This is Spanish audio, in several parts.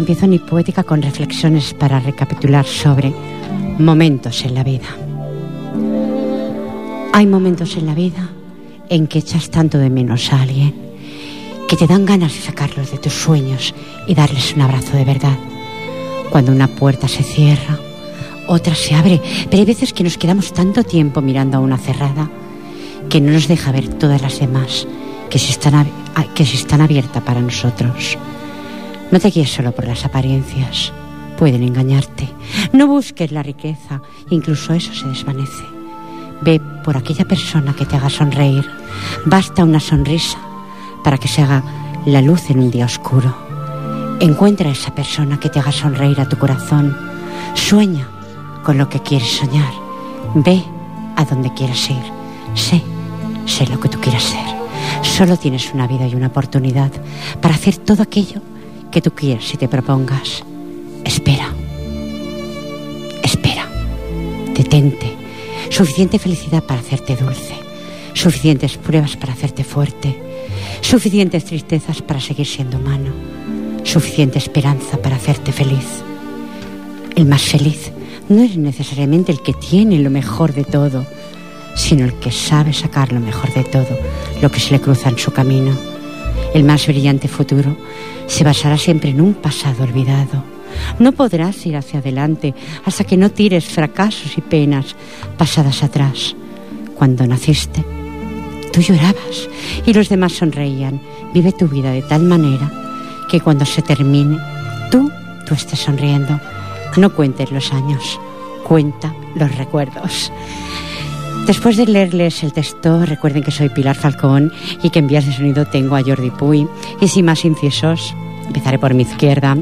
Empiezo mi poética con reflexiones para recapitular sobre momentos en la vida. Hay momentos en la vida en que echas tanto de menos a alguien que te dan ganas de sacarlos de tus sueños y darles un abrazo de verdad. Cuando una puerta se cierra, otra se abre, pero hay veces que nos quedamos tanto tiempo mirando a una cerrada que no nos deja ver todas las demás que se están, que están abiertas para nosotros. No te guíes solo por las apariencias. Pueden engañarte. No busques la riqueza. Incluso eso se desvanece. Ve por aquella persona que te haga sonreír. Basta una sonrisa para que se haga la luz en un día oscuro. Encuentra a esa persona que te haga sonreír a tu corazón. Sueña con lo que quieres soñar. Ve a donde quieras ir. Sé, sé lo que tú quieras ser. Solo tienes una vida y una oportunidad para hacer todo aquello que tú quieras y te propongas. Espera. Espera. Detente. Suficiente felicidad para hacerte dulce. Suficientes pruebas para hacerte fuerte. Suficientes tristezas para seguir siendo humano. Suficiente esperanza para hacerte feliz. El más feliz no es necesariamente el que tiene lo mejor de todo, sino el que sabe sacar lo mejor de todo, lo que se le cruza en su camino. El más brillante futuro se basará siempre en un pasado olvidado. No podrás ir hacia adelante hasta que no tires fracasos y penas pasadas atrás. Cuando naciste, tú llorabas y los demás sonreían. Vive tu vida de tal manera que cuando se termine, tú, tú estés sonriendo. No cuentes los años, cuenta los recuerdos. Después de leerles el texto, recuerden que soy Pilar Falcón y que en vías de sonido tengo a Jordi Puy. Y sin más incisos, empezaré por mi izquierda.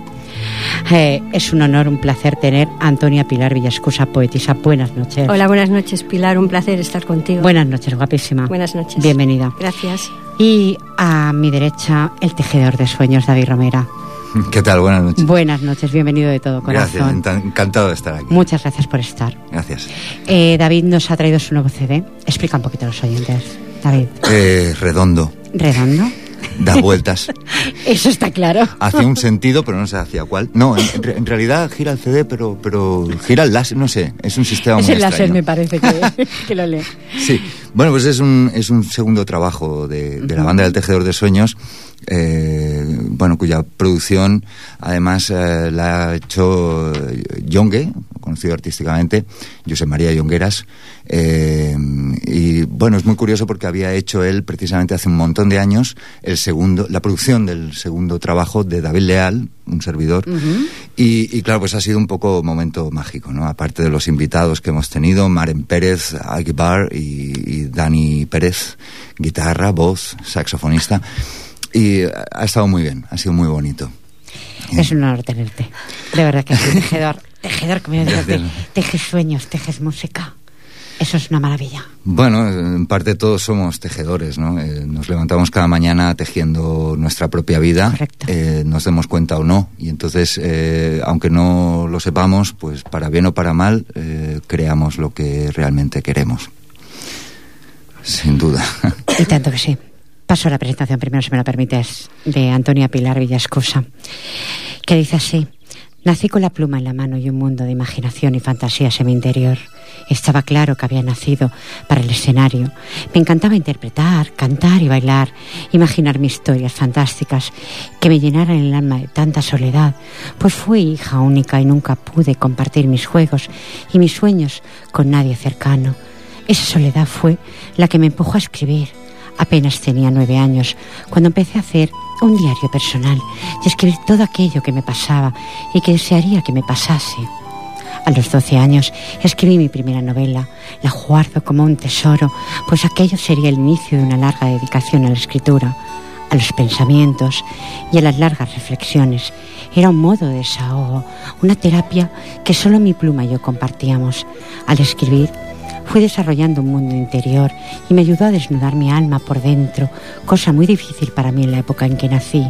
Eh, es un honor, un placer tener a Antonia Pilar Villascusa, poetisa. Buenas noches. Hola, buenas noches, Pilar. Un placer estar contigo. Buenas noches, guapísima. Buenas noches. Bienvenida. Gracias. Y a mi derecha, el tejedor de sueños, David Romera. ¿Qué tal? Buenas noches. Buenas noches, bienvenido de todo corazón. Gracias, encantado de estar aquí. Muchas gracias por estar. Gracias. Eh, David nos ha traído su nuevo CD. Explica un poquito a los oyentes, David. Eh, redondo. ¿Redondo? Da vueltas. Eso está claro. Hacia un sentido, pero no sé hacia cuál. No, en, en realidad gira el CD, pero, pero gira el láser, no sé. Es un sistema es muy el láser, extraño. me parece que, que lo lee. Sí. Bueno, pues es un, es un segundo trabajo de, de la banda del Tejedor de Sueños, eh, bueno, cuya producción además eh, la ha hecho Yongue, conocido artísticamente, José María Yongueras. Eh, y bueno, es muy curioso porque había hecho él precisamente hace un montón de años el segundo, la producción del segundo trabajo de David Leal, un servidor. y, y, claro, pues ha sido un poco momento mágico, ¿no? Aparte de los invitados que hemos tenido, Maren Pérez, Aguibar y, y Dani Pérez, guitarra, voz, saxofonista. Y ha estado muy bien, ha sido muy bonito. Es un honor tenerte. De verdad que sí, tejedor. Tejedor, como yo digo, te, tejes sueños, tejes música. Eso es una maravilla. Bueno, en parte todos somos tejedores, ¿no? Eh, nos levantamos cada mañana tejiendo nuestra propia vida, eh, nos demos cuenta o no. Y entonces, eh, aunque no lo sepamos, pues para bien o para mal, eh, creamos lo que realmente queremos. Sin duda. Y tanto que sí. Paso a la presentación primero, si me lo permites, de Antonia Pilar Villascusa, que dice así. Nací con la pluma en la mano y un mundo de imaginación y fantasías en mi interior. Estaba claro que había nacido para el escenario. Me encantaba interpretar, cantar y bailar, imaginar mis historias fantásticas que me llenaran el alma de tanta soledad, pues fui hija única y nunca pude compartir mis juegos y mis sueños con nadie cercano. Esa soledad fue la que me empujó a escribir. Apenas tenía nueve años cuando empecé a hacer un diario personal y escribir todo aquello que me pasaba y que desearía que me pasase. A los 12 años escribí mi primera novela. La guardo como un tesoro, pues aquello sería el inicio de una larga dedicación a la escritura, a los pensamientos y a las largas reflexiones. Era un modo de desahogo, una terapia que solo mi pluma y yo compartíamos. Al escribir, fui desarrollando un mundo interior y me ayudó a desnudar mi alma por dentro, cosa muy difícil para mí en la época en que nací.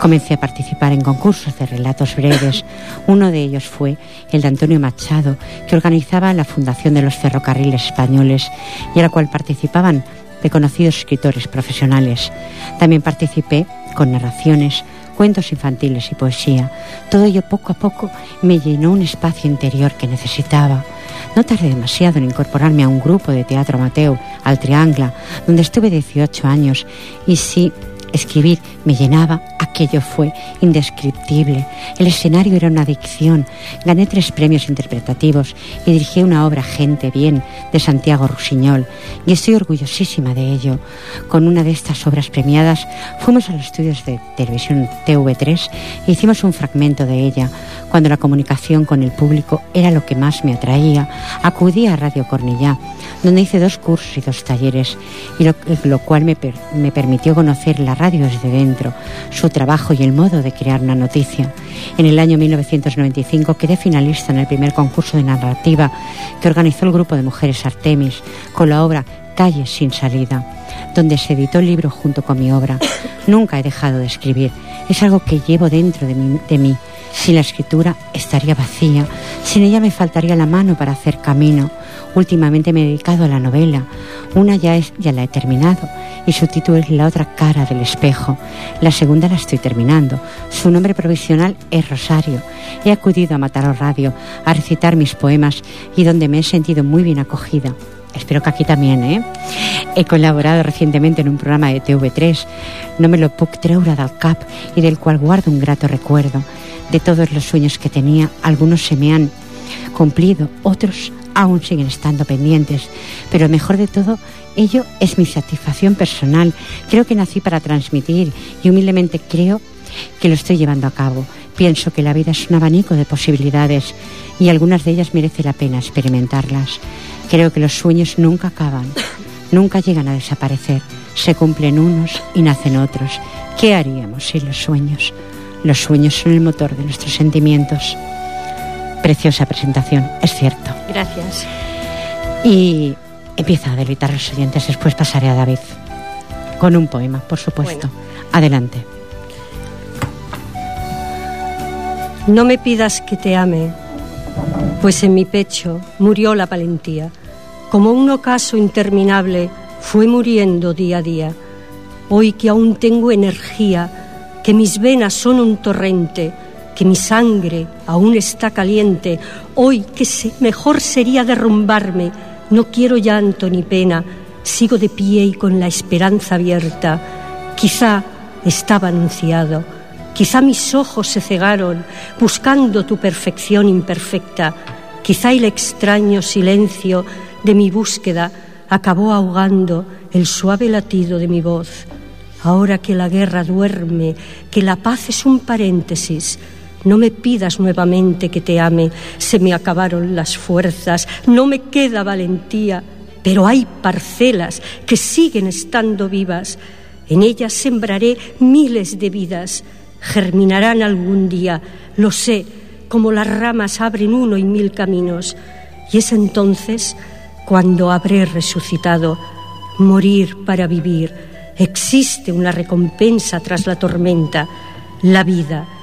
Comencé a participar en concursos de relatos breves. Uno de ellos fue el de Antonio Machado, que organizaba la Fundación de los Ferrocarriles Españoles y a la cual participaban de conocidos escritores profesionales. También participé con narraciones, cuentos infantiles y poesía. Todo ello poco a poco me llenó un espacio interior que necesitaba. No tardé demasiado en incorporarme a un grupo de teatro Mateo, al Triangla, donde estuve 18 años y sí Escribir me llenaba, aquello fue indescriptible. El escenario era una adicción. Gané tres premios interpretativos y dirigí una obra Gente Bien de Santiago Rusiñol y estoy orgullosísima de ello. Con una de estas obras premiadas fuimos a los estudios de televisión TV3 e hicimos un fragmento de ella. Cuando la comunicación con el público era lo que más me atraía, acudí a Radio Cornellá, donde hice dos cursos y dos talleres, y lo, cual me, me permitió conocer la radio desde dentro, su trabajo y el modo de crear una noticia. En el año 1995 quedé finalista en el primer concurso de narrativa que organizó el grupo de mujeres Artemis con la obra Calles sin salida, donde se editó el libro junto con mi obra. Nunca he dejado de escribir, es algo que llevo dentro de mí. De mí. Sin la escritura estaría vacía, sin ella me faltaría la mano para hacer camino. Últimamente me he dedicado a la novela. Una ya, es, ya la he terminado y su título es La otra cara del espejo. La segunda la estoy terminando. Su nombre provisional es Rosario. He acudido a Mataró Radio a recitar mis poemas y donde me he sentido muy bien acogida. Espero que aquí también, ¿eh? He colaborado recientemente en un programa de TV3, No me lo puc treure del cap, y del cual guardo un grato recuerdo. De todos los sueños que tenía, algunos se me han cumplido, otros aún siguen estando pendientes, pero mejor de todo, ello es mi satisfacción personal. Creo que nací para transmitir y humildemente creo que lo estoy llevando a cabo. Pienso que la vida es un abanico de posibilidades y algunas de ellas merece la pena experimentarlas. Creo que los sueños nunca acaban, nunca llegan a desaparecer. Se cumplen unos y nacen otros. ¿Qué haríamos sin los sueños? Los sueños son el motor de nuestros sentimientos. Preciosa presentación, es cierto. Gracias. Y empieza a deleitar a los oyentes, después pasaré a David. Con un poema, por supuesto. Adelante. No me pidas que te ame, pues en mi pecho murió la valentía. Como un ocaso interminable fue muriendo día a día. Hoy que aún tengo energía, que mis venas son un torrente, que mi sangre aún está caliente, hoy que mejor sería derrumbarme, no quiero llanto ni pena, sigo de pie y con la esperanza abierta. Quizá estaba anunciado, quizá mis ojos se cegaron buscando tu perfección imperfecta, quizá el extraño silencio de mi búsqueda acabó ahogando el suave latido de mi voz. Ahora que la guerra duerme, que la paz es un paréntesis, no me pidas nuevamente que te ame, se me acabaron las fuerzas, no me queda valentía, pero hay parcelas que siguen estando vivas. En ellas sembraré miles de vidas, germinarán algún día, lo sé, como las ramas abren uno y mil caminos. Y es entonces cuando habré resucitado, morir para vivir. Existe una recompensa tras la tormenta, la vida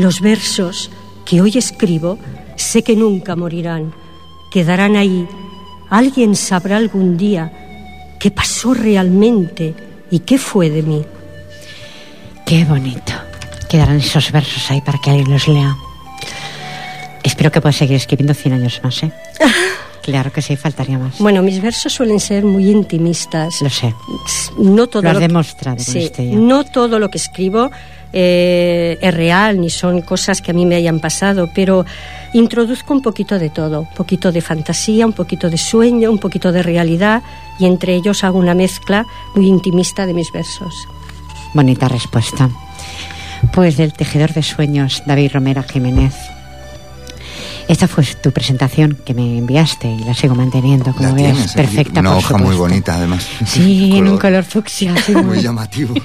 los versos que hoy escribo sé que nunca morirán, quedarán ahí. Alguien sabrá algún día qué pasó realmente y qué fue de mí. Qué bonito. Quedarán esos versos ahí para que alguien los lea. Espero que puedas seguir escribiendo 100 años más, ¿eh? Claro que sí, faltaría más. Bueno, mis versos suelen ser muy intimistas. Lo sé. No todo lo has lo demostrado con sí, este ya. no todo lo que escribo eh, es real ni son cosas que a mí me hayan pasado, pero introduzco un poquito de todo, un poquito de fantasía, un poquito de sueño, un poquito de realidad y entre ellos hago una mezcla muy intimista de mis versos. Bonita respuesta. Pues del tejedor de sueños, David Romera Jiménez. Esta fue tu presentación que me enviaste y la sigo manteniendo, como ves, perfecta. Una hoja muy bonita, además. Sí, en un color fucsia. muy llamativo.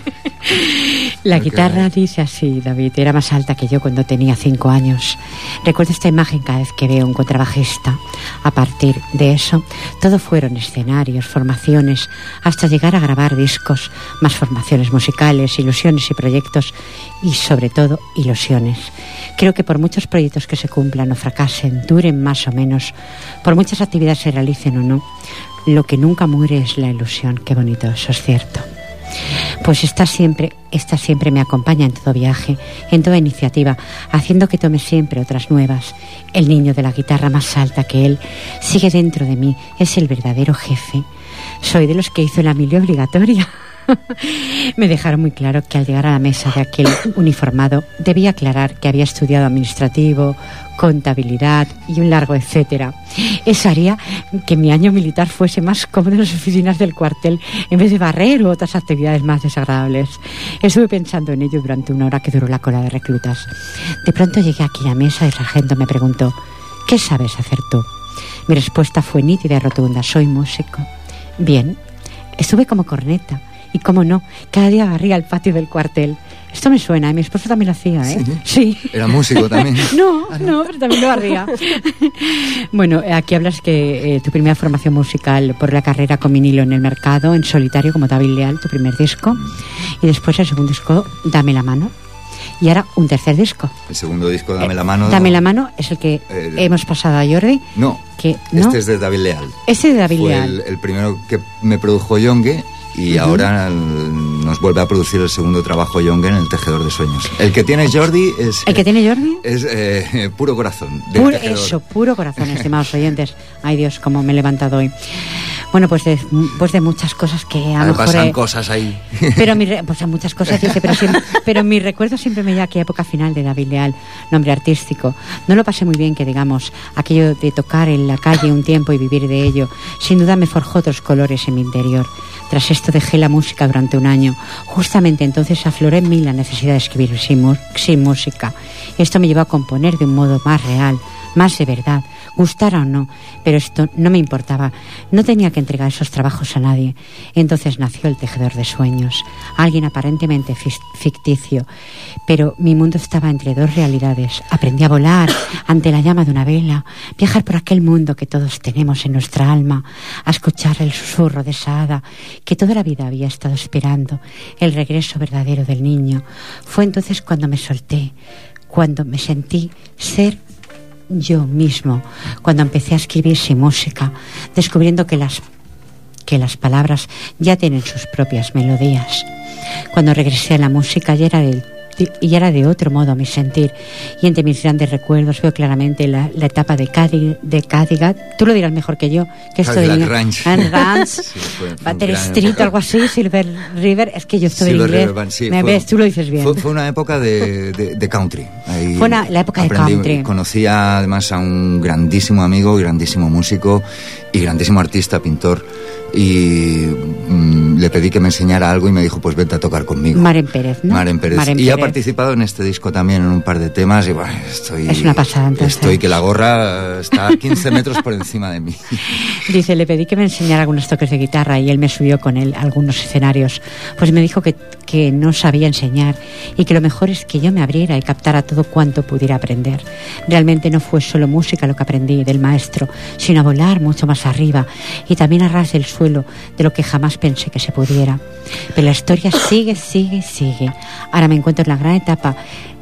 La guitarra dice así, David, era más alta que yo cuando tenía cinco años. Recuerdo esta imagen cada vez que veo un contrabajista. A partir de eso, todo fueron escenarios, formaciones, hasta llegar a grabar discos, más formaciones musicales, ilusiones y proyectos, y sobre todo ilusiones. Creo que por muchos proyectos que se cumplan o fracasen, duren más o menos, por muchas actividades se realicen o no, lo que nunca muere es la ilusión. Qué bonito, eso es cierto. Pues esta siempre, esta siempre me acompaña en todo viaje, en toda iniciativa, haciendo que tome siempre otras nuevas. El niño de la guitarra más alta que él sigue dentro de mí, es el verdadero jefe. Soy de los que hizo la mili obligatoria. Me dejaron muy claro que al llegar a la mesa de aquel uniformado debía aclarar que había estudiado administrativo, contabilidad y un largo etcétera. Eso haría que mi año militar fuese más cómodo en las oficinas del cuartel en vez de barrer u otras actividades más desagradables. Estuve pensando en ello durante una hora que duró la cola de reclutas. De pronto llegué aquí a la mesa y el sargento me preguntó, ¿qué sabes hacer tú? Mi respuesta fue nítida y rotunda, soy músico. Bien, estuve como corneta y cómo no, cada día barría el patio del cuartel. Esto me suena, mi esposo también lo hacía, ¿eh? Sí. Era músico también. no, no, pero también lo barría. bueno, aquí hablas que eh, tu primera formación musical por la carrera con vinilo en el mercado, en solitario como David Leal, tu primer disco, y después el segundo disco, Dame la mano. Y ahora un tercer disco. El segundo disco, Dame la mano. Dame la mano es el que hemos pasado a Jordi. No, que, este es de David Leal. Este de David Leal. El, el, primero que me produjo Yongue y ahora nos vuelve a producir el segundo trabajo en El Tejedor de Sueños. El que tiene Jordi es... ¿El que tiene Jordi? Es eh, puro corazón. eso, puro corazón, estimados oyentes. Ay Dios, cómo me he levantado hoy. Bueno, pues de, pues de muchas cosas que a lo mejor... pasan cosas ahí. Pero mi, pues a muchas cosas, dice, pero, pero mi recuerdo siempre me lleva a aquella época final de David Leal, nombre artístico. No lo pasé muy bien, que digamos, aquello de tocar en la calle un tiempo y vivir de ello, sin duda me forjó otros colores en mi interior. Tras esto dejé la música durante un año. Justamente entonces afloré en mí la necesidad de escribir sin, sin música. Esto me llevó a componer de un modo más real, más de verdad, gustara o no, pero esto no me importaba. No tenía que entregar esos trabajos a nadie. Entonces nació el tejedor de sueños, alguien aparentemente ficticio, pero mi mundo estaba entre dos realidades. Aprendí a volar ante la llama de una vela, viajar por aquel mundo que todos tenemos en nuestra alma, a escuchar el susurro de esa hada que toda la vida había estado esperando, el regreso verdadero del niño. Fue entonces cuando me solté, cuando me sentí ser yo mismo cuando empecé a escribir sin música, descubriendo que las, que las palabras ya tienen sus propias melodías. Cuando regresé a la música ya era del y era de otro modo mi sentir. Y entre mis grandes recuerdos veo claramente la, etapa de, Cádiz, de Cadigat. Tú lo dirás mejor que yo. Que esto de Ranch. Ranch, Butter Street, algo así, Silver River. Es que yo estoy en inglés. Me ves, tú lo dices bien. Fue, una época de, de, country. fue la época de country. Conocí además a un grandísimo amigo, grandísimo músico y grandísimo artista, pintor y mm, le pedí que me enseñara algo y me dijo, pues vente a tocar conmigo. Maren Pérez, ¿no? Maren Pérez. y ha participado en este disco también en un par de temas y bueno, estoy... Es una pasada, entonces. Estoy que la gorra está a 15 metros por encima de mí. Dice, le pedí que me enseñara algunos toques de guitarra y él me subió con él a algunos escenarios. Pues me dijo que, que no sabía enseñar y que lo mejor es que yo me abriera y captara todo cuanto pudiera aprender. Realmente no fue solo música lo que aprendí del maestro, sino a volar mucho más arriba y también a ras del suelo de lo que jamás pensé que se pudiera. Pero la historia sigue, sigue, sigue. Ahora me encuentro en la gran etapa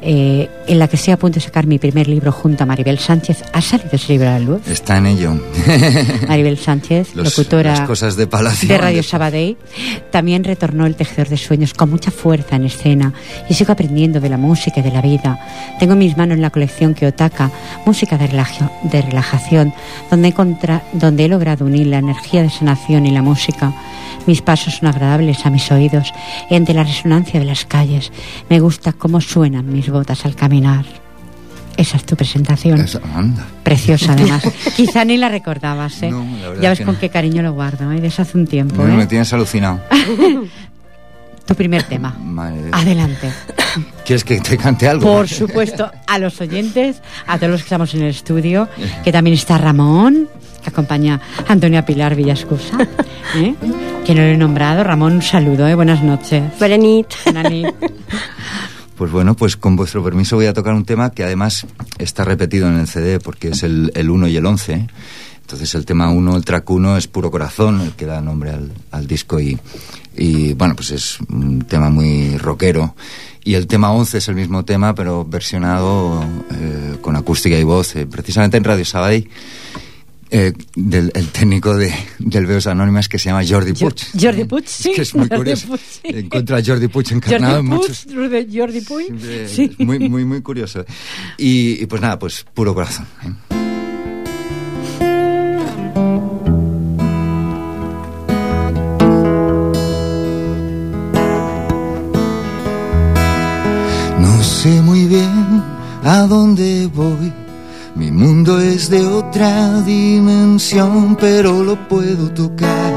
eh, en la que estoy a punto de sacar mi primer libro junto a Maribel Sánchez. ¿Ha salido ese libro a la luz? Está en ello. Maribel Sánchez, locutora cosas de, Palacio, de Radio Sabadell, también retornó el tejedor de sueños con mucha fuerza en escena y sigo aprendiendo de la música y de la vida. Tengo en mis manos la colección que Otaka, música de, de relajación, donde he, donde he logrado unir la energía de sanación y la música mis pasos son agradables a mis oídos entre la resonancia de las calles. Me gusta cómo suenan mis botas al caminar. Esa es tu presentación. Preciosa, además. Quizá ni la recordabas, ¿eh? ya ves con qué cariño lo guardo, ¿eh? Desde hace un tiempo. Me, ¿eh? me tienes alucinado. tu primer tema. Adelante. ¿Quieres que te cante algo? Por supuesto, a los oyentes, a todos los que estamos en el estudio, que también está Ramón, que acompaña a Antonia Pilar Villascusa, ¿eh? que no lo he nombrado. Ramón, un saludo, ¿eh? buenas noches. Buenas Pues bueno, pues con vuestro permiso voy a tocar un tema que además está repetido en el CD porque es el, el 1 y el 11. Entonces el tema 1, el track 1 es Puro Corazón, el que da nombre al, al disco y, y bueno, pues es un tema muy rockero. Y el tema 11 es el mismo tema, pero versionado eh, con acústica y voz, eh, precisamente en Radio Sabadell. Eh, del el técnico de, del Veos Anónimas que se llama Jordi Puig. Jordi Puig, sí. Que es muy curioso. Puig, sí. Encuentra a Jordi Puig encarnado Jordi en muchos... Jordi Puig, sí. Muy, muy, muy curioso. Y, y pues nada, pues puro corazón. ¿eh? No sé muy bien a dónde voy. Mi mundo es de otra dimensión, pero lo puedo tocar.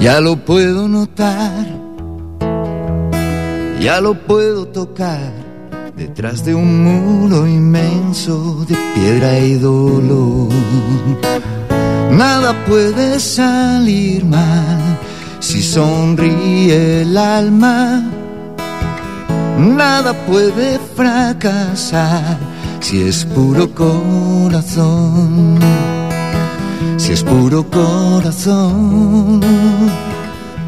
Ya lo puedo notar. Ya lo puedo tocar. Detrás de un muro inmenso de piedra y dolor. Nada puede salir mal si sonríe el alma nada puede fracasar si es puro corazón, si es puro corazón,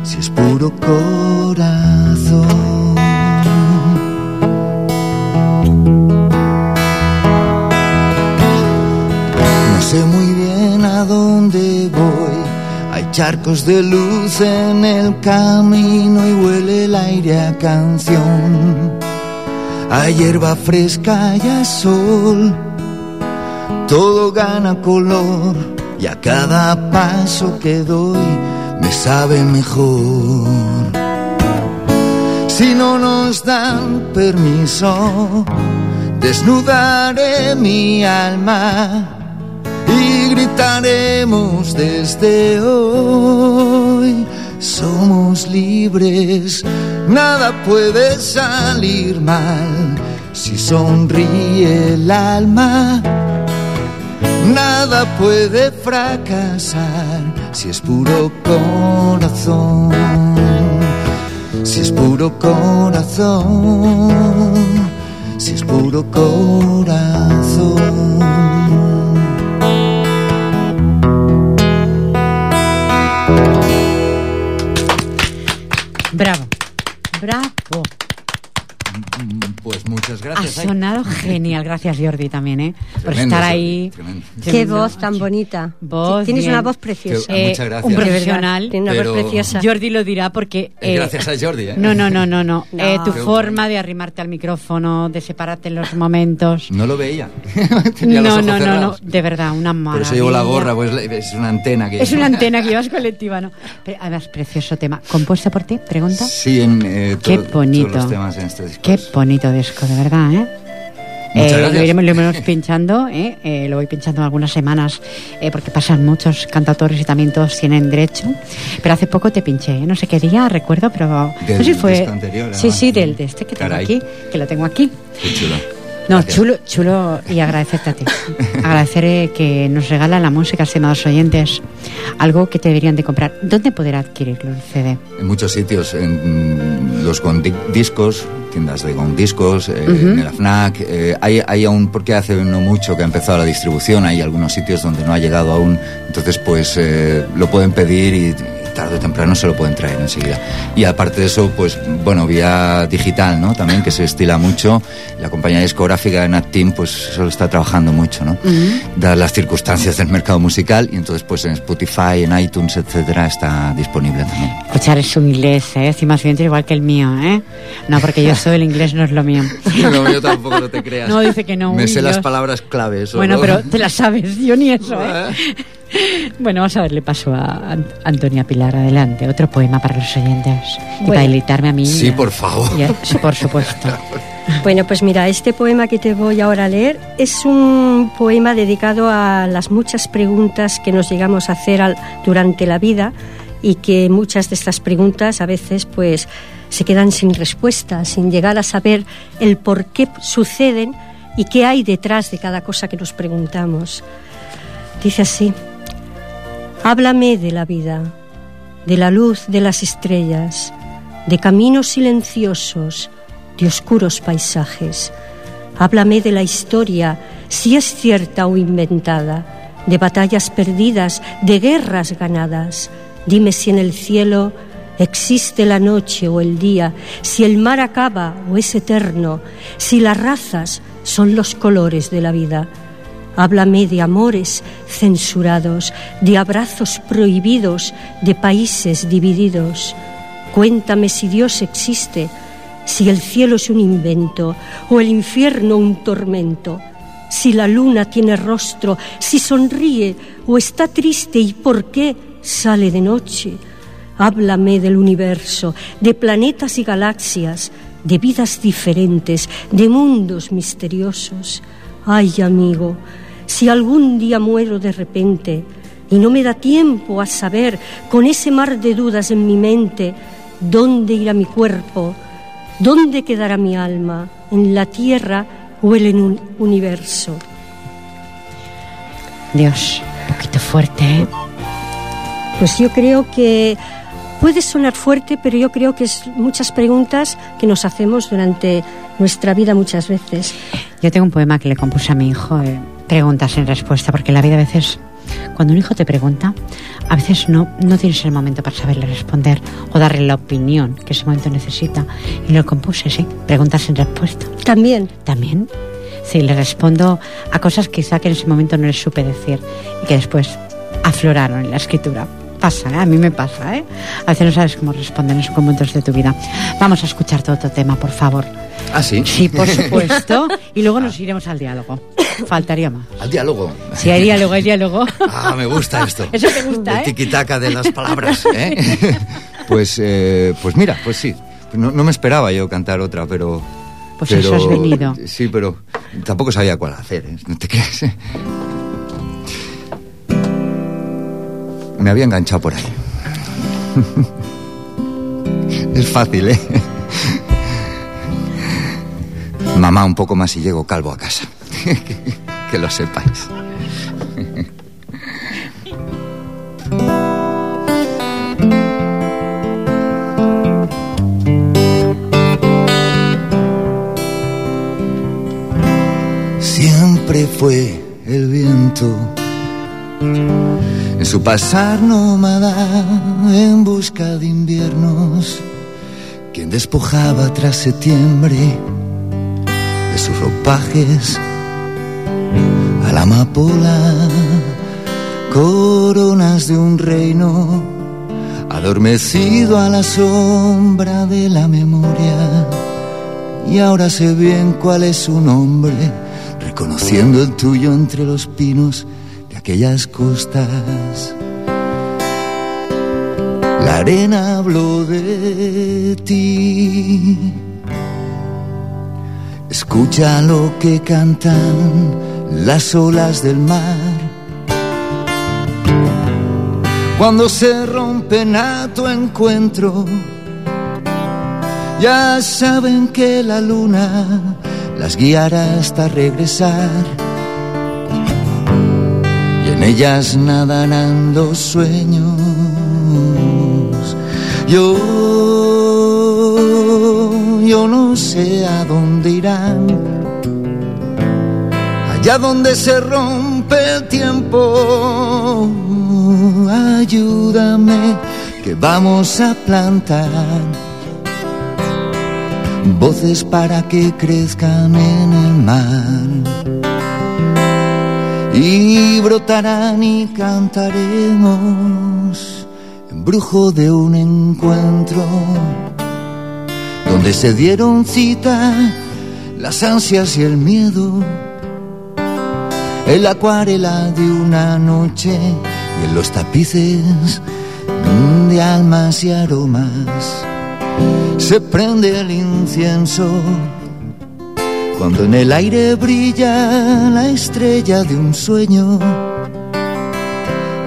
si es puro corazón. No sé muy bien a dónde voy. Hay charcos de luz en el camino y huele el aire a canción. Hay hierba fresca y a sol. Todo gana color y a cada paso que doy me sabe mejor. Si no nos dan permiso, desnudaré mi alma y gritaremos desde hoy. Somos libres, nada puede salir mal si sonríe el alma. Nada puede fracasar si es puro corazón, si es puro corazón, si es puro corazón. Bravo. Pues muchas gracias. Ha sonado genial, gracias Jordi también, ¿eh? Por Tremendo, estar Jordi, ahí. tremendo. Qué voz tan bonita. Voz Tienes bien. una voz preciosa. Qué- Muchas gracias. Un profesional. Tiene una voz preciosa. Jordi lo dirá porque... Es gracias a Jordi, ¿eh? No, no, no, no, no. No. Eh, tu Qué forma de arrimarte al micrófono, de separarte en los momentos. No lo veía. Tenía los No, ojos no, no, no, de verdad, una maravilla. Por eso llevo la gorra, pues es una antena que... Es una antena que llevas colectiva, ¿no? Pero, además, precioso tema. ¿Compuesto por ti? Pregunta. Sí, en eh, Qué bonito. todos los temas en este disco. Qué bonito disco, de verdad, ¿eh? Eh, lo iremos, lo iremos pinchando, ¿eh? Eh, lo voy pinchando algunas semanas, eh, porque pasan muchos cantautores y también todos tienen derecho. Pero hace poco te pinché, ¿eh? no sé qué día, recuerdo, pero Del no sé si fue. anterior, sí, además. sí, del de este que Caray. tengo aquí, que lo tengo aquí. Qué chulo. No, Gracias. chulo, chulo y agradecerte a ti. Agradecer eh, que nos regala la música, estimados oyentes, algo que te deberían de comprar. ¿Dónde poder adquirirlo el CD? En muchos sitios, en Gong Di- discos, tiendas de Gong discos, eh, en el FNAC. eh, hay, hay aún, porque hace no mucho que ha empezado la distribución, hay algunos sitios donde no ha llegado aún, entonces pues eh, lo pueden pedir y tarde o temprano se lo pueden traer enseguida. Y aparte de eso, pues bueno, vía digital, ¿no? También que se estila mucho. La compañía discográfica de Nat Team, pues solo está trabajando mucho, ¿no? Dadas las circunstancias del mercado musical y entonces pues en Spotify, en iTunes, etcétera, está disponible también. Escuchar es un inglés, ¿eh? Estimados oyentes, igual que el mío, ¿eh? No, porque yo soy el inglés, no es lo mío. No, yo tampoco, no te creas. No, dice que no, Me sé las Dios. palabras claves. Bueno, solo. pero te la sabes, yo ni eso, ¿eh? Bueno, vamos a darle paso a Ant- Antonia Pilar. Adelante, otro poema para los oyentes. Y Bueno. para deleitarme a mí. Sí, y por favor. y a- sí, por supuesto. Bueno, pues mira, este poema que te voy ahora a leer es un poema dedicado a las muchas preguntas que nos llegamos a hacer al- durante la vida y que muchas de estas preguntas a veces pues se quedan sin respuesta, sin llegar a saber el por qué suceden y qué hay detrás de cada cosa que nos preguntamos. Dice así, háblame de la vida, de la luz de las estrellas, de caminos silenciosos, de oscuros paisajes. Háblame de la historia, si es cierta o inventada, de batallas perdidas, de guerras ganadas. Dime si en el cielo existe la noche o el día, si el mar acaba o es eterno, si las razas son los colores de la vida. Háblame de amores censurados, de abrazos prohibidos, de países divididos. Cuéntame si Dios existe, si el cielo es un invento o el infierno un tormento, si la luna tiene rostro, si sonríe o está triste y por qué sale de noche. Háblame del universo, de planetas y galaxias, de vidas diferentes, de mundos misteriosos. Ay, amigo, si algún día muero de repente y no me da tiempo a saber, con ese mar de dudas en mi mente, dónde irá mi cuerpo, dónde quedará mi alma, en la tierra o en un universo. Dios, un poquito fuerte, ¿eh? Pues yo creo que puede sonar fuerte, pero yo creo que es muchas preguntas que nos hacemos durante nuestra vida muchas veces. Yo tengo un poema que le compuse a mi hijo, eh, preguntas en respuesta, porque la vida a veces, cuando un hijo te pregunta, a veces no, no tienes el momento para saberle responder o darle la opinión que ese momento necesita. Y lo compuse, sí, preguntas en respuesta. También. También. Sí, le respondo a cosas quizá que en ese momento no le supe decir y que después afloraron en la escritura pasa, ¿eh? a mí me pasa, ¿eh? A veces no sabes cómo responder en esos momentos de tu vida. Vamos a escuchar todo otro tema, por favor. ¿Ah, sí? Sí, por supuesto. Y luego nos iremos al diálogo. Faltaría más. ¿Al diálogo? Sí, hay diálogo, hay diálogo. Ah, me gusta esto. Eso te gusta, El ¿eh? tiquitaca de las palabras, ¿eh? Pues, eh, pues mira, pues sí. No, no me esperaba yo cantar otra, pero... Pues pero- eso has venido. Sí, pero tampoco sabía cuál hacer, ¿eh? No te creas, Me había enganchado por ahí. Es fácil, ¿eh? Mamá, un poco más y llego calvo a casa. que lo sepáis. Siempre fue el viento en su pasar nómada en busca de inviernos, quien despojaba tras septiembre de sus ropajes a la amapola, coronas de un reino adormecido a la sombra de la memoria. Y ahora sé bien cuál es su nombre, reconociendo el tuyo entre los pinos aquellas costas. La arena habló de ti. Escucha lo que cantan las olas del mar. Cuando se rompen a tu encuentro, ya saben que la luna las guiará hasta regresar. Ellas nadarán los sueños. Yo, yo no sé a dónde irán. Allá donde se rompe el tiempo, ayúdame que vamos a plantar voces para que crezcan en el mar. Y brotarán y cantaremos, embrujo de un encuentro, donde se dieron cita las ansias y el miedo, en la acuarela de una noche y en los tapices de almas y aromas se prende el incienso cuando en el aire brilla la estrella de un sueño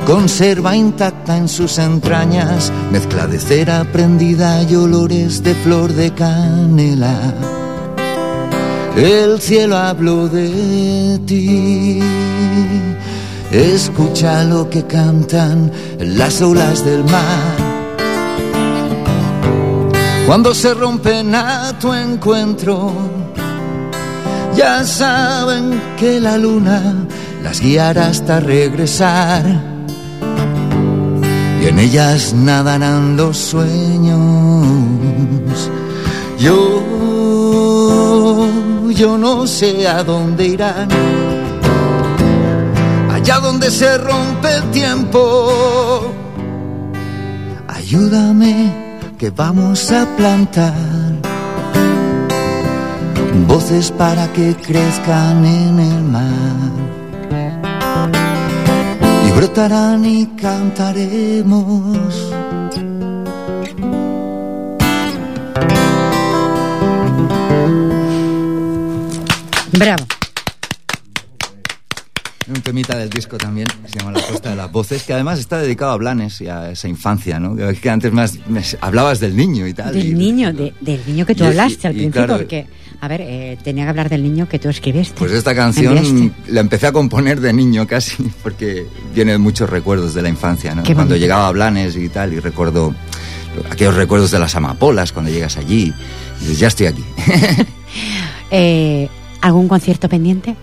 conserva intacta en sus entrañas mezcla de cera prendida y olores de flor de canela. El cielo habló de ti. Escucha lo que cantan las olas del mar. Cuando se rompen a tu encuentro, ya saben que la luna las guiará hasta regresar. Y en ellas nadarán los sueños. Yo, yo no sé a dónde irán. Allá donde se rompe el tiempo. Ayúdame que vamos a plantar voces para que crezcan en el mar. Y brotarán y cantaremos. Bravo. Un temita del disco también, se llama La Costa de las Voces, que además está dedicado a Blanes y a esa infancia, ¿no? Que, que antes más hablabas del niño y tal. y- Del niño, de- del niño que tú y- hablaste al principio, claro, porque, a ver, eh, tenía que hablar del niño que tú escribiste. Pues esta canción Enviaste. la empecé a componer de niño casi, porque viene muchos recuerdos de la infancia, ¿no? Qué Cuando bonito. llegaba a Blanes y tal, y recuerdo aquellos recuerdos de las amapolas cuando llegas allí, y dices, ya estoy aquí. Eh, ¿Algún concierto pendiente?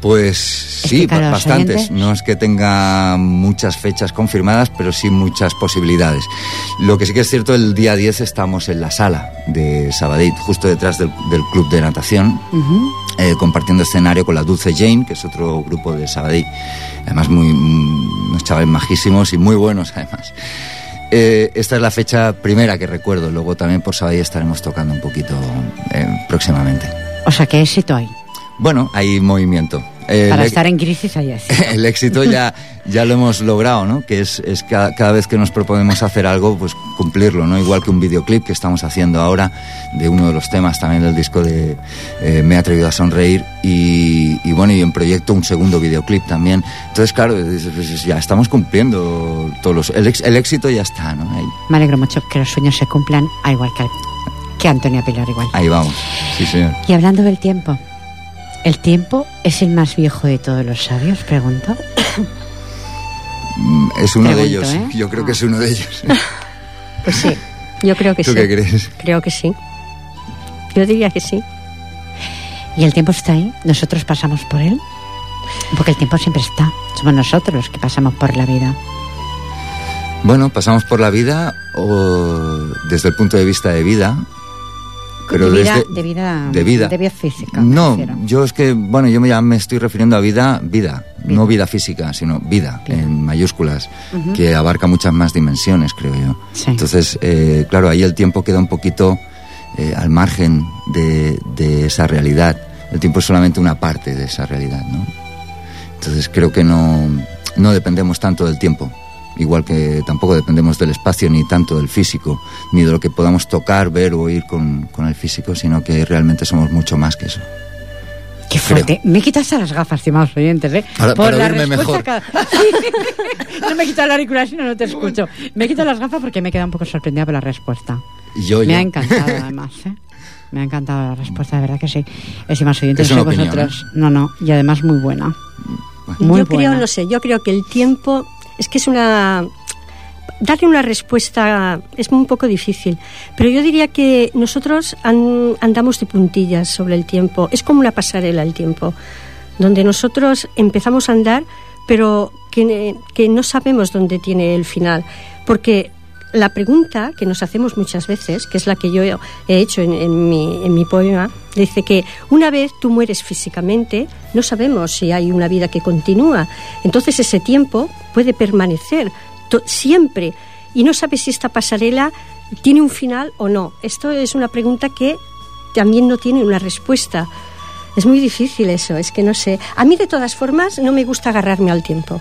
Pues sí, ba- los bastantes. oyentes. No es que tenga muchas fechas confirmadas, pero sí muchas posibilidades. Lo que sí que es cierto, el día 10 estamos en la sala de Sabadell, justo detrás del, del club de natación, eh, compartiendo escenario con la Dulce Jane, que es otro grupo de Sabadell. Además, muy, mm, unos chavales majísimos y muy buenos, además. Eh, esta es la fecha primera que recuerdo. Luego también por Sabadell estaremos tocando un poquito eh, próximamente. O sea, ¿qué éxito hay? Bueno, hay movimiento. Eh, Para estar en crisis hay éxito. el éxito ya, ya lo hemos logrado, ¿no? Que es, es cada, cada vez que nos proponemos hacer algo, pues cumplirlo, ¿no? Igual que un videoclip que estamos haciendo ahora de uno de los temas también del disco de eh, Me he atrevido a sonreír y, y bueno, y en proyecto un segundo videoclip también. Entonces, claro, pues ya estamos cumpliendo todos los... El, éxito ya está, ¿no? Ahí, Me alegro mucho que los sueños se cumplan, a igual que, que Antonia Pilar igual. ahí vamos. Sí, señor. Y hablando del tiempo, ¿el tiempo es el más viejo de todos los sabios? Pregunto. Mm, Es uno de ellos. ¿eh? Yo creo que es uno de ellos. Pues sí, yo creo que ¿Tú sí. qué crees? Creo que sí. Yo diría que sí. ¿Y el tiempo está ahí? ¿Nosotros pasamos por él? Porque el tiempo siempre está. Somos nosotros los que pasamos por la vida. Bueno, pasamos por la vida o desde el punto de vista de vida. Pero de, vida, desde- de vida. de vida. De vida física. No, yo es que, bueno, yo me, ya me estoy refiriendo a vida, vida, no vida física, sino vida, Vida. en mayúsculas, que abarca muchas más dimensiones, creo yo. Sí. Entonces, eh, claro, ahí el tiempo queda un poquito eh, al margen de, de esa realidad. El tiempo es solamente una parte de esa realidad, ¿no? Entonces creo que no, no dependemos tanto del tiempo, igual que tampoco dependemos del espacio ni tanto del físico, ni de lo que podamos tocar, ver o oír con, con el físico, sino que realmente somos mucho más que eso. Qué fuerte. Me quitas a las gafas, estimados oyentes, ¿eh? Para- Por para la oírme respuesta mejor. no me quito el auricular, si no, no te escucho. Me quito las gafas porque me he quedado un poco sorprendida por la respuesta. Yo Me ha encantado, además, ¿eh? Me ha encantado la respuesta, de verdad que sí. Estimados oyentes, Es una sois opinión, vosotros. No, no, y además muy buena. Bueno, Muy yo creo, no sé, yo creo que el tiempo es que es una darle una respuesta es un poco difícil, pero yo diría que nosotros an- andamos de puntillas sobre el tiempo, es como una pasarela el tiempo, donde nosotros empezamos a andar, pero que, que no sabemos dónde tiene el final, porque la pregunta que nos hacemos muchas veces, que es la que yo he hecho en, mi, mi poema, dice que una vez tú mueres físicamente, no sabemos si hay una vida que continúa. Entonces ese tiempo puede permanecer siempre y no sabes si esta pasarela tiene un final o no. Esto es una pregunta que también no tiene una respuesta. Es muy difícil eso, es que no sé. A mí de todas formas no me gusta agarrarme al tiempo.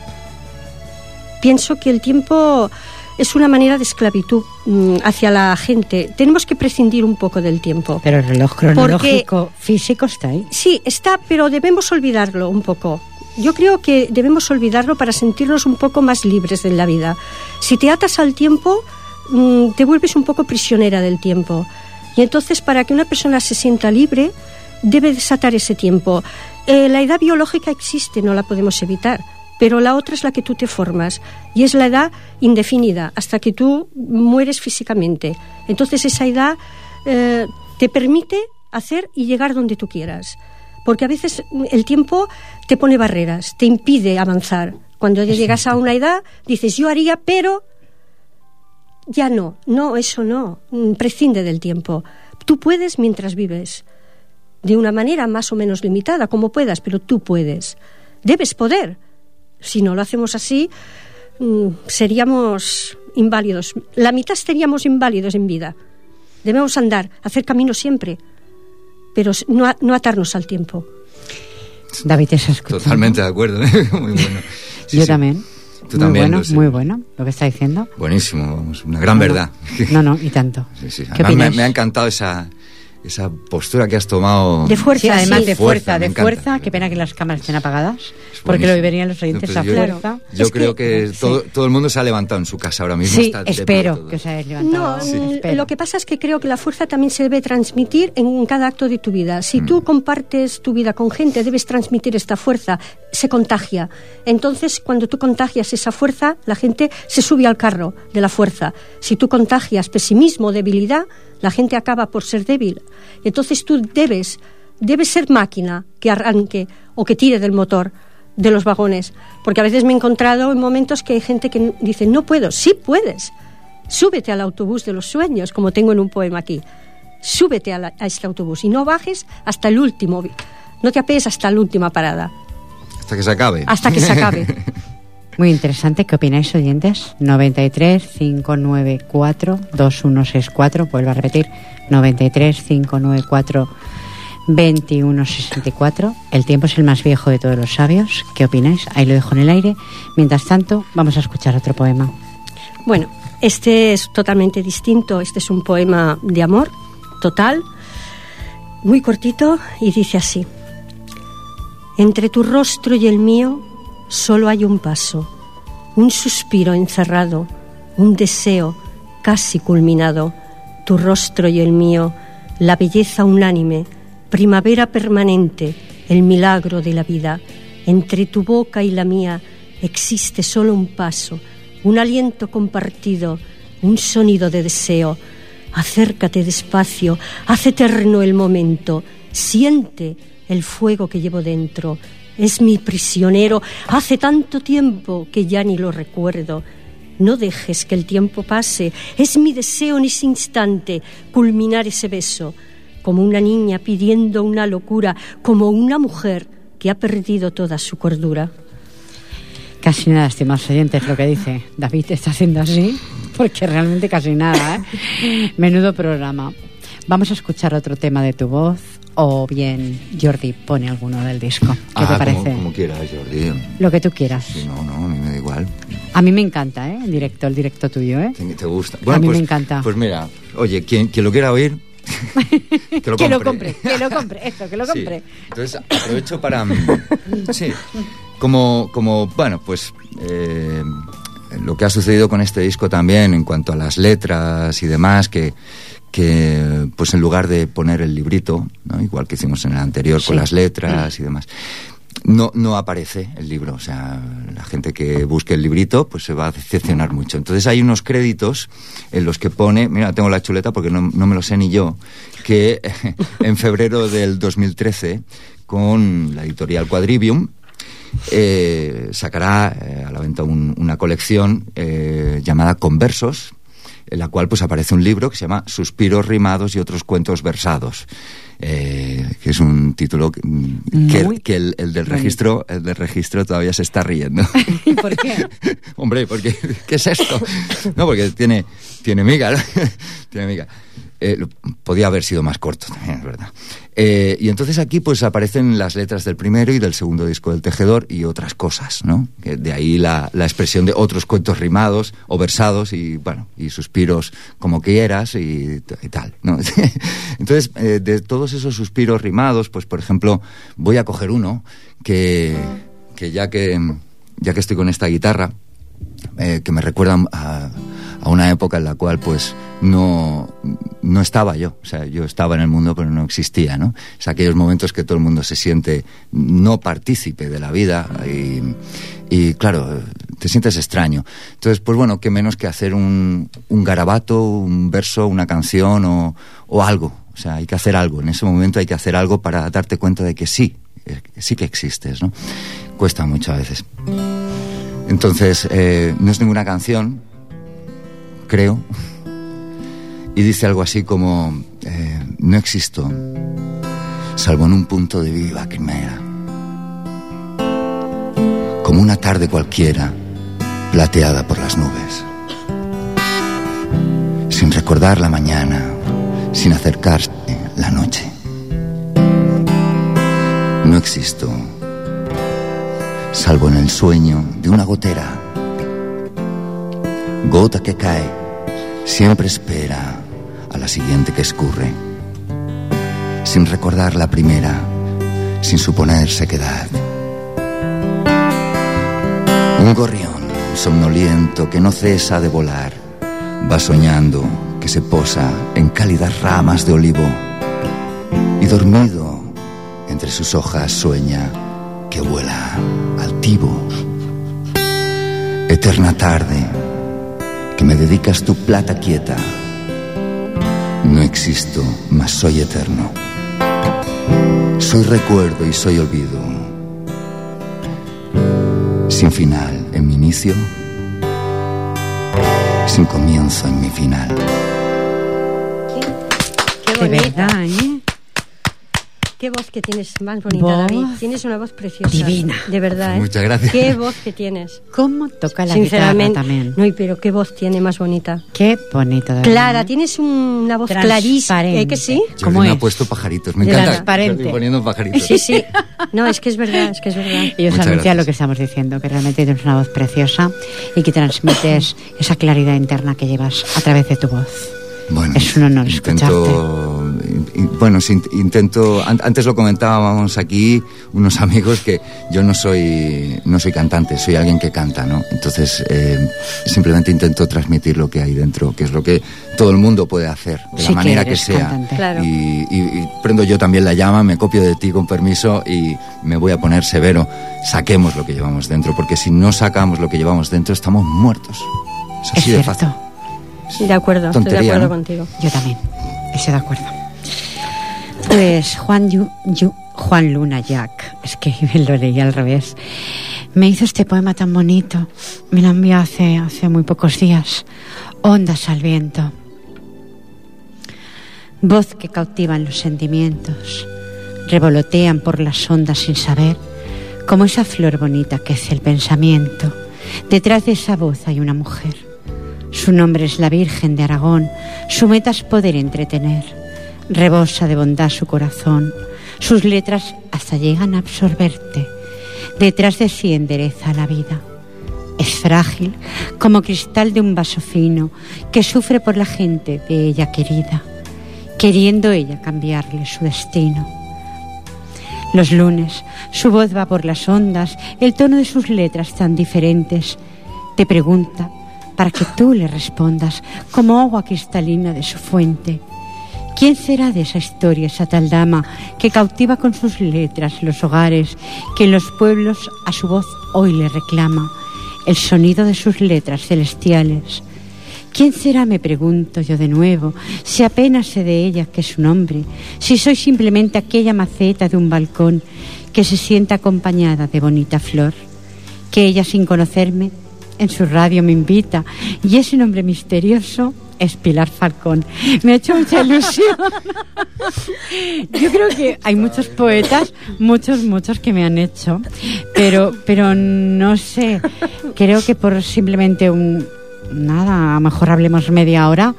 Pienso que el tiempo es una manera de esclavitud mm, hacia la gente. Tenemos que prescindir un poco del tiempo. Pero el reloj cronológico físico está ahí. Sí, está, pero debemos olvidarlo un poco. yo creo que debemos olvidarlo para sentirnos un poco más libres de la vida. Si te atas al tiempo, mm, te vuelves un poco prisionera del tiempo. Y entonces, para que una persona se sienta libre, debe desatar ese tiempo. Eh, la edad biológica existe, no la podemos evitar, pero la otra es la que tú te formas y es la edad indefinida, hasta que tú mueres físicamente. Entonces, esa edad eh, te permite hacer y llegar donde tú quieras. Porque a veces el tiempo te pone barreras, te impide avanzar. Cuando ya llegas a una edad, dices, yo haría, pero ya no. No, eso no. Mm, prescinde del tiempo. Tú puedes mientras vives. De una manera más o menos limitada, como puedas, pero tú puedes. Debes poder. Si no lo hacemos así, mm, seríamos inválidos. La mitad seríamos inválidos en vida. Debemos andar, hacer camino siempre pero no, no atarnos al tiempo. David, ¿eso escuchando? Totalmente de acuerdo, ¿eh? muy bueno. Sí, Yo sí. también. Tú muy también, bueno, muy bueno lo que está diciendo. Buenísimo, vamos, una gran verdad. No, no, y tanto. Sí, sí. ¿Qué Además, me, opinas? me ha encantado esa, esa postura que has tomado. De fuerza, Sí, además sí. de Fuerza, fuerza, de encanta. fuerza. Qué pena que las cámaras estén apagadas, Es porque buenísimo. lo verían los oyentes Entonces, a yo- fuerza. Yo Es creo que, Sí. todo, todo el mundo se ha levantado en su casa ahora mismo. Sí, espero que os hayáis No, levantado. mm, Espero. lo que pasa es que creo que la fuerza también se debe transmitir en cada acto de tu vida. Si tú compartes tu vida con gente, debes transmitir esta fuerza, se contagia. Entonces, cuando tú contagias esa fuerza, la gente se sube al carro de la fuerza. Si tú contagias pesimismo, debilidad, la gente acaba por ser débil. Entonces tú debes, debes ser máquina que arranque o que tire del motor de los vagones. Porque a veces me he encontrado en momentos que hay gente que dice, no puedo, sí puedes. Súbete al autobús de los sueños, como tengo en un poema aquí. Súbete a, la- a este autobús y no bajes hasta el último. No te apees hasta la última parada, Hasta que se acabe. hasta que se acabe. Muy interesante. ¿Qué opináis, oyentes? 93 594 2164. Vuelvo a repetir. 93 594 2164. El tiempo es el más viejo de todos los sabios. ¿Qué opináis? Ahí lo dejo en el aire. Mientras tanto, vamos a escuchar otro poema. Bueno, este es totalmente distinto. Este es un poema de amor total, muy cortito y dice así. Entre tu rostro y el mío solo hay un paso, un suspiro encerrado, un deseo casi culminado. Tu rostro y el mío, la belleza unánime, primavera permanente, el milagro de la vida. Entre tu boca y la mía existe solo un paso, un aliento compartido, un sonido de deseo. Acércate despacio, haz eterno el momento, siente el fuego que llevo dentro. Es mi prisionero, hace tanto tiempo que ya ni lo recuerdo. No dejes que el tiempo pase, es mi deseo en ese instante culminar ese beso, como una niña pidiendo una locura, como una mujer que ha perdido toda su cordura. Casi nada, estimados oyentes, lo que dice David está haciendo así, porque realmente casi nada. ¿eh? Menudo programa. Vamos a escuchar otro tema de tu voz, o bien Jordi pone alguno del disco. ¿Qué Ah, te como- parece? Como, quieras, Jordi. Lo que tú quieras. Sí, no, no, a mí me da igual. A mí me encanta, ¿eh? El directo, el directo tuyo, ¿eh? ¿Te, gusta? A mí pues, me encanta. Pues mira, oye, quien, quien lo quiera oír, que lo compre. Que lo compre, que lo compre, eso, que lo Sí. compre. Entonces aprovecho para... mm, Sí, como, como bueno, pues eh, lo que ha sucedido con este disco también en cuanto a las letras y demás, que, que pues en lugar de poner el librito, ¿no? igual que hicimos en el anterior Sí. con las letras y demás, no, no aparece el libro. O sea, la gente que busque el librito pues se va a decepcionar mucho. Entonces hay unos créditos en los que pone, mira, tengo la chuleta porque no, no me lo sé ni yo, que en febrero del 2013 con la editorial Quadrivium eh, sacará eh, a la venta un- una colección eh, llamada Conversos, en la cual pues aparece un libro que se llama Suspiros rimados y otros cuentos versados. eh, que es un título que, que el, el del registro el del registro todavía se está riendo ¿Y por qué? Hombre, porque ¿qué es esto? No, porque tiene tiene miga, ¿no? tiene miga. Eh, podía haber sido más corto también, es verdad. Eh, y entonces aquí pues aparecen las letras del primero y del segundo disco del Tejedor y otras cosas, ¿no? De ahí la, la expresión de otros cuentos rimados o versados y, bueno, y suspiros como quieras y, y tal, ¿no? entonces, eh, de todos esos suspiros rimados, pues por ejemplo, voy a coger uno que que ya que ya que estoy con esta guitarra, que me recuerda a, a, una época en la cual pues no, no estaba yo, o sea, yo estaba en el mundo pero no existía, ¿no? Es aquellos momentos que todo el mundo se siente no partícipe de la vida y, y claro, te sientes extraño. Entonces, pues bueno, qué menos que hacer un, un garabato, un verso, una canción o, o algo. O sea, hay que hacer algo. En ese momento hay que hacer algo para darte cuenta de que sí, sí que existes, ¿no? Cuesta mucho a veces. Entonces, eh, no es ninguna canción, creo, y dice algo así como, eh, no existo, salvo en un punto de viva quimera, como una tarde cualquiera, plateada por las nubes, sin recordar la mañana, sin acercarse la noche. No existo salvo en el sueño de una gotera. Gota que cae, siempre espera a la siguiente que escurre, sin recordar la primera, sin suponer sequedad. Un gorrión somnoliento que no cesa de volar, va soñando que se posa en cálidas ramas de olivo y dormido entre sus hojas sueña que vuela altivo. Eterna tarde, que me dedicas tu plata quieta. No existo, mas soy eterno. Soy recuerdo y soy olvido. Sin final en mi inicio, sin comienzo en mi final. Qué, qué De verdad, ¿eh? Qué voz que tienes más bonita, Voz David. Tienes una voz preciosa. divina. De verdad. ¿eh? Muchas gracias. Qué voz que tienes. ¿Cómo toca la guitarra Sinceramente. también? No, pero qué voz tiene más bonita. Qué bonito, de Clara, tienes una voz clarísima. ¿Eh que sí? ¿Cómo Jordi me es? ha puesto pajaritos. Me encanta. transparente. Jordi poniendo pajaritos. Sí, sí. No, es que es verdad, es que es verdad. Y os anuncia lo que estamos diciendo, que realmente tienes una voz preciosa y que transmites esa claridad interna que llevas a través de tu voz. Bueno, Es un honor intento, in- in- bueno, intento. an- Antes lo comentábamos aquí unos amigos que yo no soy no soy cantante, soy alguien que canta, ¿no? Entonces eh, simplemente intento transmitir lo que hay dentro, que es lo que todo el mundo puede hacer de Sí la manera que, eres sea. Claro. Y, y- y prendo yo también la llama, me copio de ti con permiso y me voy a poner severo. Saquemos lo que llevamos dentro, porque si no sacamos lo que llevamos dentro estamos muertos. Es de cierto. fácil. De acuerdo, estoy de acuerdo ¿no? contigo. Yo también, estoy de acuerdo. Pues Juan, Juan Luna Jack, es que lo leí al revés, me hizo este poema tan bonito. Me lo envió hace, hace muy pocos días. Ondas al viento. Voz que cautivan los sentimientos. Revolotean por las ondas sin saber, como esa flor bonita que es el pensamiento. Detrás de esa voz hay una mujer. Su nombre es la Virgen de Aragón, su meta es poder entretener. Rebosa de bondad su corazón, sus letras hasta llegan a absorberte. Detrás de sí endereza la vida. Es frágil como cristal de un vaso fino que sufre por la gente de ella querida, queriendo ella cambiarle su destino. Los lunes, su voz va por las ondas, el tono de sus letras tan diferentes. Te pregunta para que tú le respondas como agua cristalina de su fuente. ¿Quién será de esa historia esa tal dama que cautiva con sus letras los hogares, que en los pueblos a su voz hoy le reclama el sonido de sus letras celestiales? ¿Quién será, me pregunto yo de nuevo, si apenas sé de ella que es su nombre, si soy simplemente aquella maceta de un balcón que se sienta acompañada de bonita flor, que ella sin conocerme en su radio me invita y ese nombre misterioso es Pilar Falcón. Me ha hecho mucha ilusión. Yo creo que hay muchos poetas, muchos, muchos que me han hecho, pero, pero no sé, creo que por simplemente un, nada, a lo mejor hablemos media hora,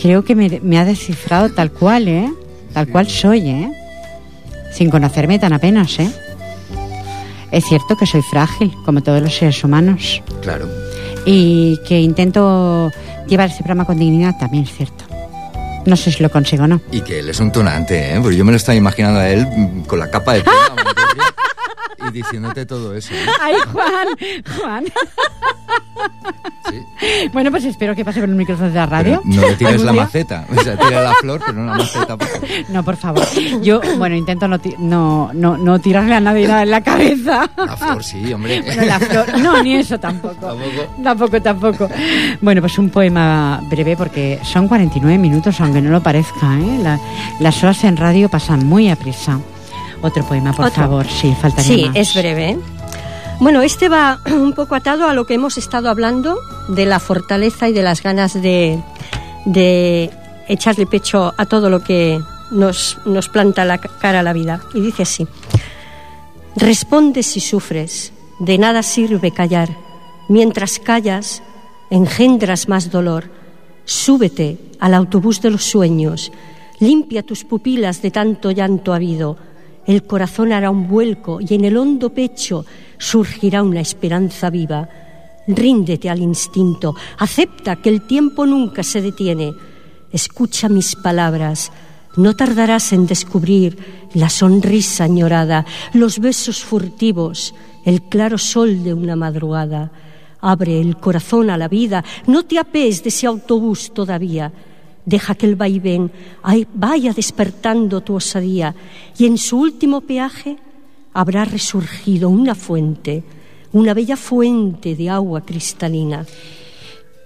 creo que me, me ha descifrado tal cual, ¿eh? Tal cual soy, ¿eh? Sin conocerme tan apenas, ¿eh? Es cierto que soy frágil, como todos los seres humanos, Claro. y que intento llevar este programa con dignidad, también es cierto. No sé si lo consigo o no. Y que él es un tonante, ¿eh? Porque yo me lo estaba imaginando a él con la capa de piedra, diciéndote todo eso. ¿eh? ¡Ay, Juan! Juan. Bueno, pues espero que pase por el micrófono de la radio. no le tires la maceta. O sea, tira la flor, pero no la maceta. Por favor. No, por favor. Yo, bueno, intento no, no, no, no tirarle a nadie nada en la cabeza. La flor sí, hombre. Bueno, la flor, no, ni eso tampoco. Tampoco. Tampoco, tampoco. Bueno, pues un poema breve porque son 49 minutos, aunque no lo parezca. ¿eh? La- las horas en radio pasan muy a prisa. Otro poema, por Otro. favor. Sí, faltaría Sí, más. es breve. Bueno, este va un poco atado a lo que hemos estado hablando de la fortaleza y de las ganas de, de echarle pecho a todo lo que nos, nos planta la ca- cara a la vida. Y dice así, responde si sufres, de nada sirve callar. Mientras callas, engendras más dolor. Súbete al autobús de los sueños, limpia tus pupilas de tanto llanto habido. El corazón hará un vuelco y en el hondo pecho surgirá una esperanza viva. Ríndete al instinto, acepta que el tiempo nunca se detiene. Escucha mis palabras, no tardarás en descubrir la sonrisa añorada, los besos furtivos, el claro sol de una madrugada. Abre el corazón a la vida, no te apees de ese autobús todavía. Deja que el vaivén ay- vaya despertando tu osadía y en su último peaje habrá resurgido una fuente, una bella fuente de agua cristalina.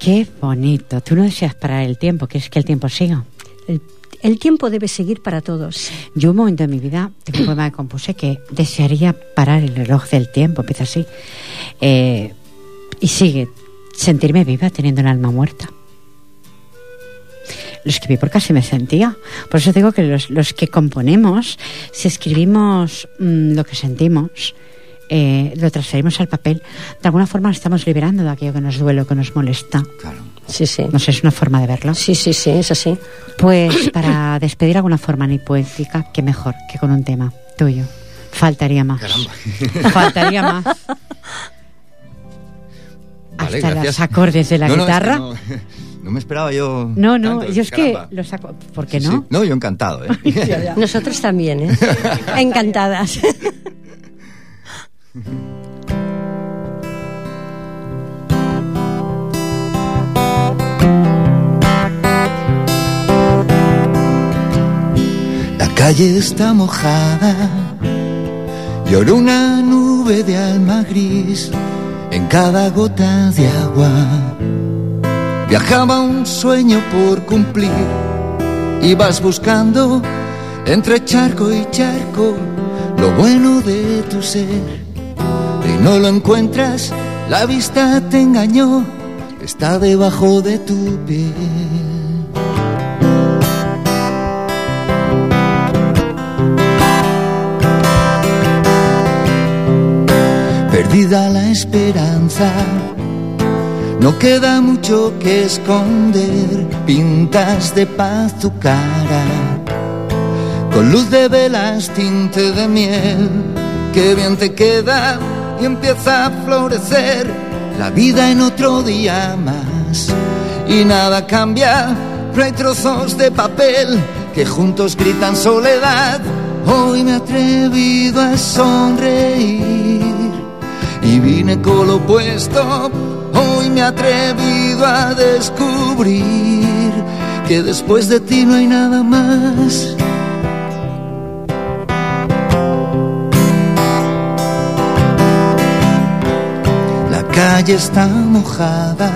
Qué bonito. Tú no deseas parar el tiempo, quieres que el tiempo siga. El, el tiempo debe seguir para todos. Yo un momento en mi vida, tengo un poema que compuse que desearía parar el reloj del tiempo, empieza así. Eh, y sigue, sentirme viva teniendo un alma muerta. Lo escribí porque así me sentía. Por eso digo que los, los que componemos, si escribimos mm, lo que sentimos, eh, lo transferimos al papel, de alguna forma nos estamos liberando de aquello que nos duele o que nos molesta. Claro. Sí, sí. No sé, es una forma de verlo. Sí, sí, sí, es así. Pues para despedir alguna forma ni poética, qué mejor que con un tema tuyo. Faltaría más. Caramba. Faltaría más. Vale, Hasta gracias. los acordes de la No, no, es que guitarra. no, no me esperaba yo. No, no, tanto, yo es que lo saco. ¿Por qué Sí, no? sí. No, yo encantado, ¿eh? Nosotros también, ¿eh? Encantadas. La calle está mojada, lloró una nube de alma gris en cada gota de agua. Viajaba un sueño por cumplir, ibas buscando entre charco y charco lo bueno de tu ser. Y no lo encuentras, la vista te engañó, está debajo de tu piel. perdida la esperanza. No queda mucho que esconder, pintas de paz tu cara. Con luz de velas, tinte de miel, que bien te queda y empieza a florecer la vida en otro día más. Y nada cambia, no hay trozos de papel que juntos gritan soledad. Hoy me he atrevido a sonreír y vine con lo opuesto. Hoy me he atrevido a descubrir que después de ti no hay nada más. La calle está mojada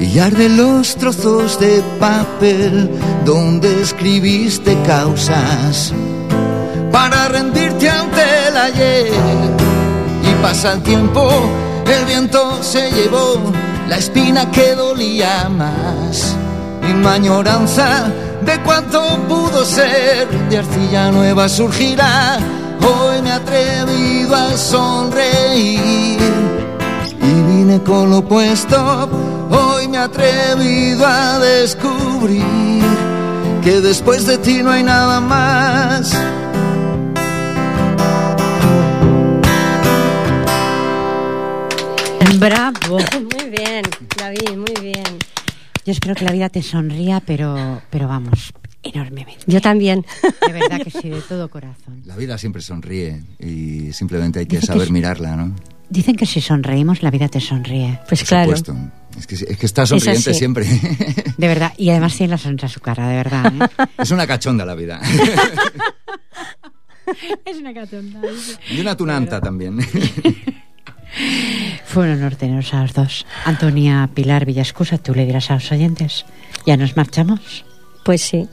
y arden los trozos de papel donde escribiste causas para rendirte ante el ayer y pasa el tiempo, el viento se llevó la espina que dolía más. Y mi añoranza de cuánto pudo ser, de arcilla nueva surgirá. Hoy me he atrevido a sonreír y vine con lo opuesto. Hoy me he atrevido a descubrir que después de ti no hay nada más. Bravo. Muy bien, David, muy bien. Yo espero que la vida te sonría, pero, pero vamos, enormemente. Yo también. De verdad que sí, de todo corazón. La vida siempre sonríe y simplemente hay que Dice que saber mirarla, ¿no? Dicen que si sonreímos, la vida te sonríe. Pues Por claro. supuesto. Es que, es que está sonriente siempre. De verdad. Y además tiene la sonrisa a su cara, de verdad. ¿eh? es una cachonda la vida. es una catonda. y una tunanta también. Fue un honor teneros a los dos. Antonia Pilar Villascusa, tú le dirás a los oyentes. ¿Ya nos marchamos? Pues sí.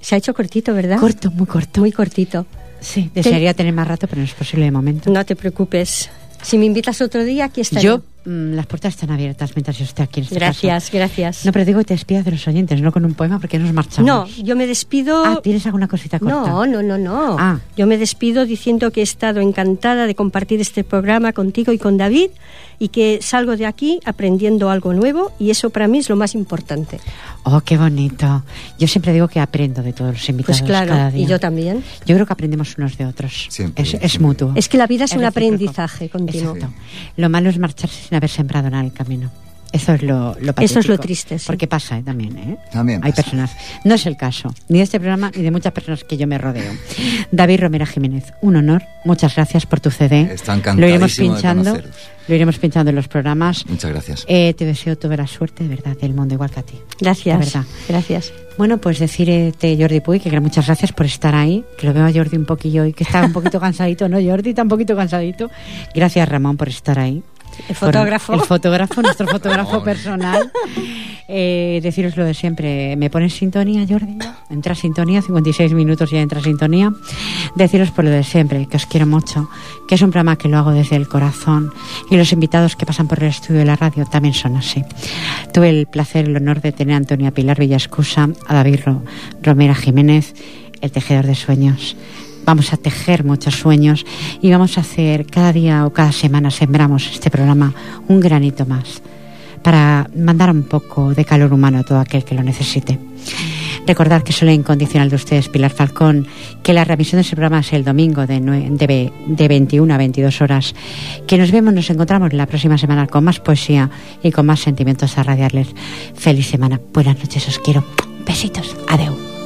Se ha hecho cortito, ¿verdad? Corto, muy corto. Muy cortito. Sí, desearía tener más rato, pero no es posible de momento. No te preocupes. Si me invitas otro día, aquí estaré. Yo, mm, las puertas están abiertas mientras yo esté aquí en este Gracias, caso. gracias. No, pero digo que te despidas de los oyentes, no con un poema, porque nos marchamos. No, yo me despido. Ah, ¿tienes alguna cosita corta? No, no, no, no. Ah. Yo me despido diciendo que he estado encantada de compartir este programa contigo y con David y que salgo de aquí aprendiendo algo nuevo y eso para mí es lo más importante. Oh, qué bonito. Yo siempre digo que aprendo de todos los invitados Pues claro, cada día. y yo también. Yo creo que aprendemos unos de otros. Siempre, es, mutuo. Es que la vida es un recíproco. aprendizaje continuo. Exacto. Lo malo es marcharse sin haber sembrado nada en el camino. Eso es lo, lo Eso es lo triste, sí. Porque pasa ¿eh? también, ¿eh? También Hay pasa. personas. No es el caso, ni de este programa, ni de muchas personas que yo me rodeo. David Romera Jiménez, un honor. Muchas gracias por tu CD. Está Lo iremos encantadísimo de pinchando. Lo iremos pinchando en los programas. Muchas gracias. Eh, te deseo toda la suerte, de verdad, del mundo igual que a ti. Gracias. De verdad. Gracias. Bueno, pues decirte, Jordi Puy, que muchas gracias por estar ahí, que lo veo a Jordi un poquillo y que está un poquito cansadito, ¿no, Jordi? Está un poquito cansadito. Gracias, Ramón, por estar ahí. El fotógrafo. El fotógrafo, nuestro fotógrafo personal. Eh, deciros lo de siempre. ¿Me pones sintonía, Jordi? Entra sintonía, 56 minutos ya entra sintonía. Deciros por lo de siempre, que os quiero mucho, que es un programa que lo hago desde el corazón y los invitados que pasan por el estudio de la radio también son así. Tuve el placer, el honor de tener a Antonia Pilar Villascusa, a David Ro- Romera Jiménez, el tejedor de sueños. Vamos a tejer muchos sueños y vamos a hacer cada día o cada semana sembramos este programa un granito más para mandar un poco de calor humano a todo aquel que lo necesite. Recordad que soy la incondicional de ustedes, Pilar Falcón, que la remisión de ese programa es el domingo de, de, de 21 a 22 horas. Que nos vemos, nos encontramos la próxima semana con más poesía y con más sentimientos a radiarles. Feliz semana. Buenas noches, os quiero. Besitos. Adeu.